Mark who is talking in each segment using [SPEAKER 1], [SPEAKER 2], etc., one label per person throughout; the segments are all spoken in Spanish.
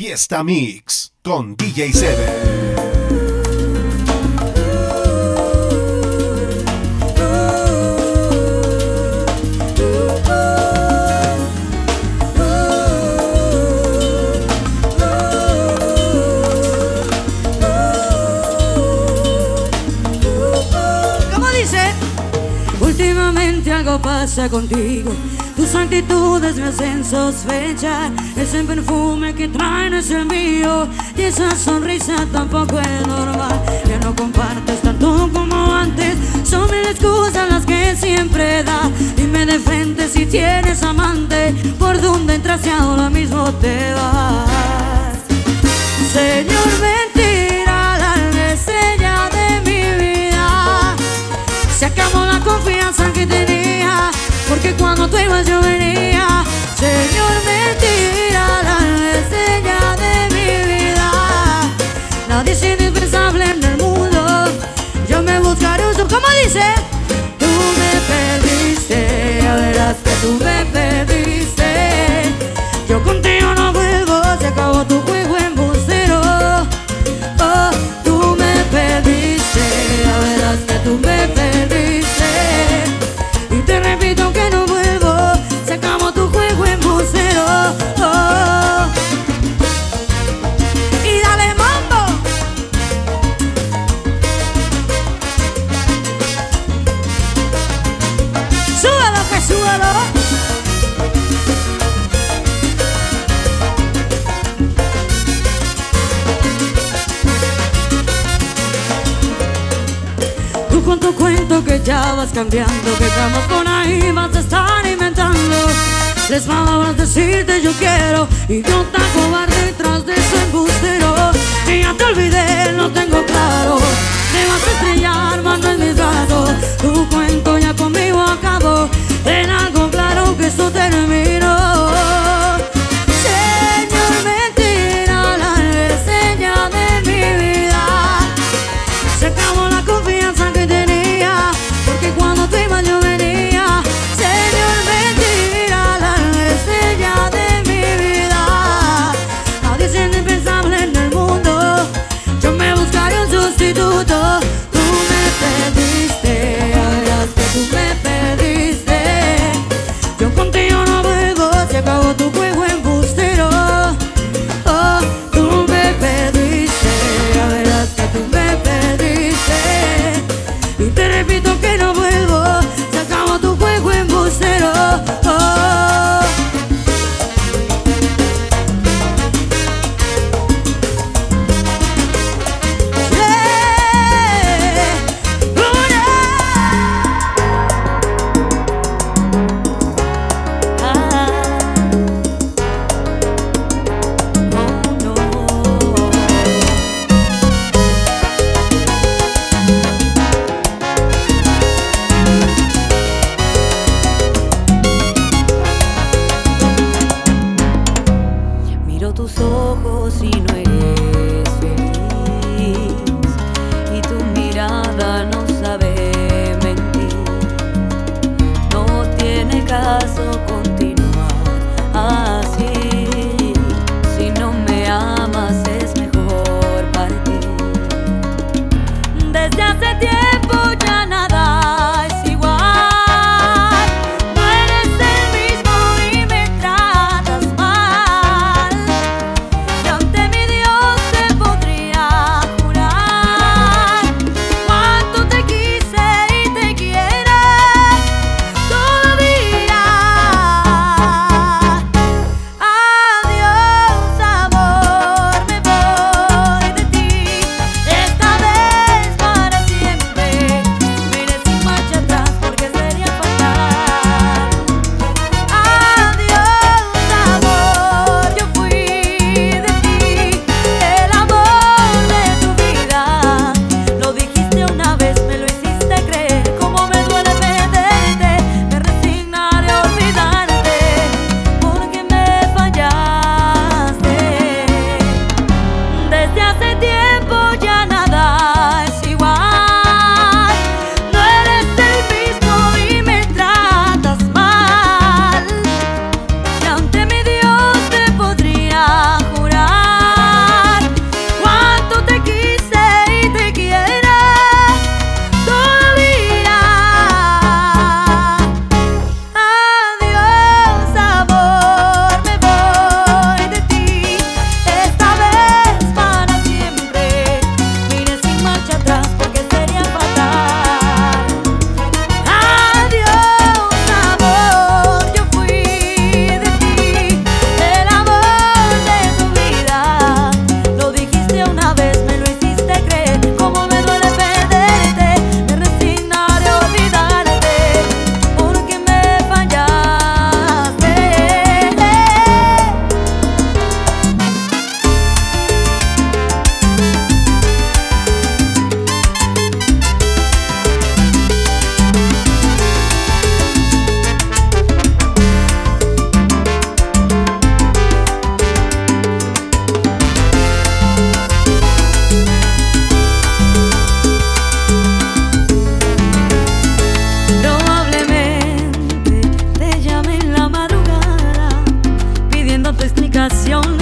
[SPEAKER 1] Fiesta Mix con DJ Seven.
[SPEAKER 2] pasa contigo. Tus actitudes me hacen sospechar. Ese perfume que traen es el mío. Y esa sonrisa tampoco es normal. Ya no compartes tanto como antes. Son mil excusas las que siempre das. Y me de si tienes amante. Por donde entras y ahora mismo te vas. Señor, mentira, la estrella de mi vida. Se acabó la confianza que tenía. Porque cuando tú ibas yo venía. Señor, mentira La estrella de mi vida. Nadie es indispensable en el mundo. Yo me buscaré un ¿Cómo dice? Tú me perdiste Ya verás que tú me perdiste que ya vas cambiando Que estamos con ahí vas a estar inventando. Les a decirte yo quiero Y yo tan cobarde detrás de ese embustero. Y ya te olvidé, lo tengo claro Me vas a estrellar, mano en mis brazos. Tu cuento ya conmigo acabó Ten algo claro que eso terminó explicación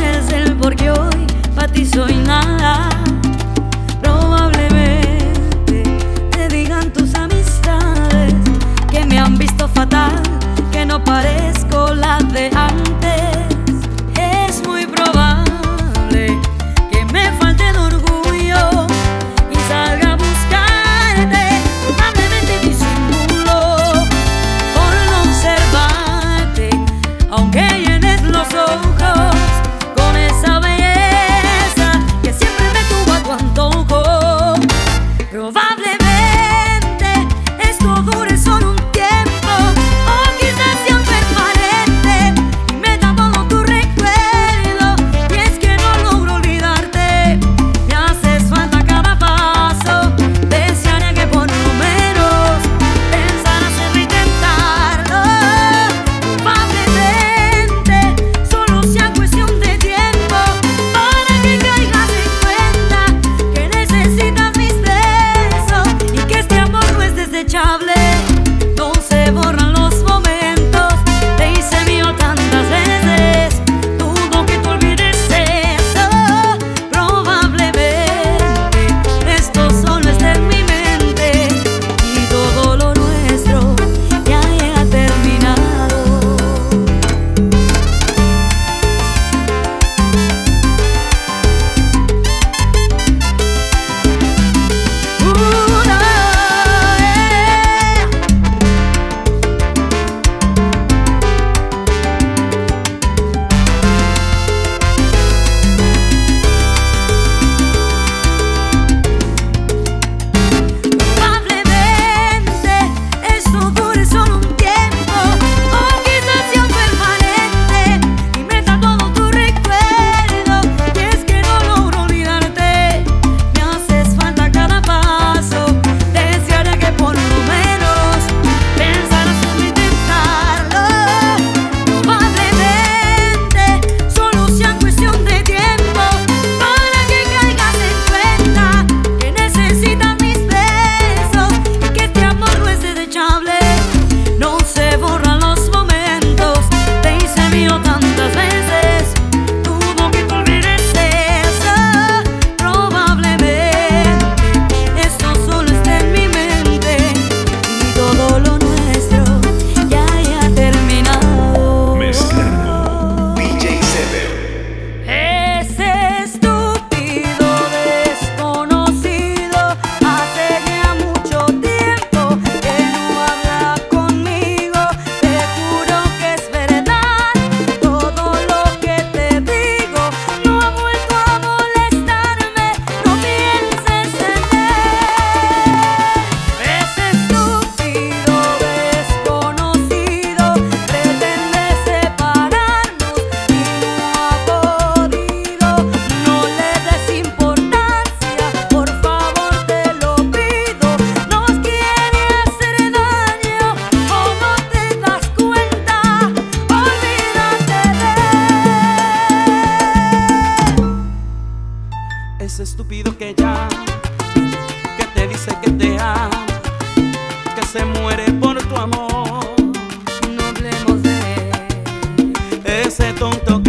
[SPEAKER 3] ese tonto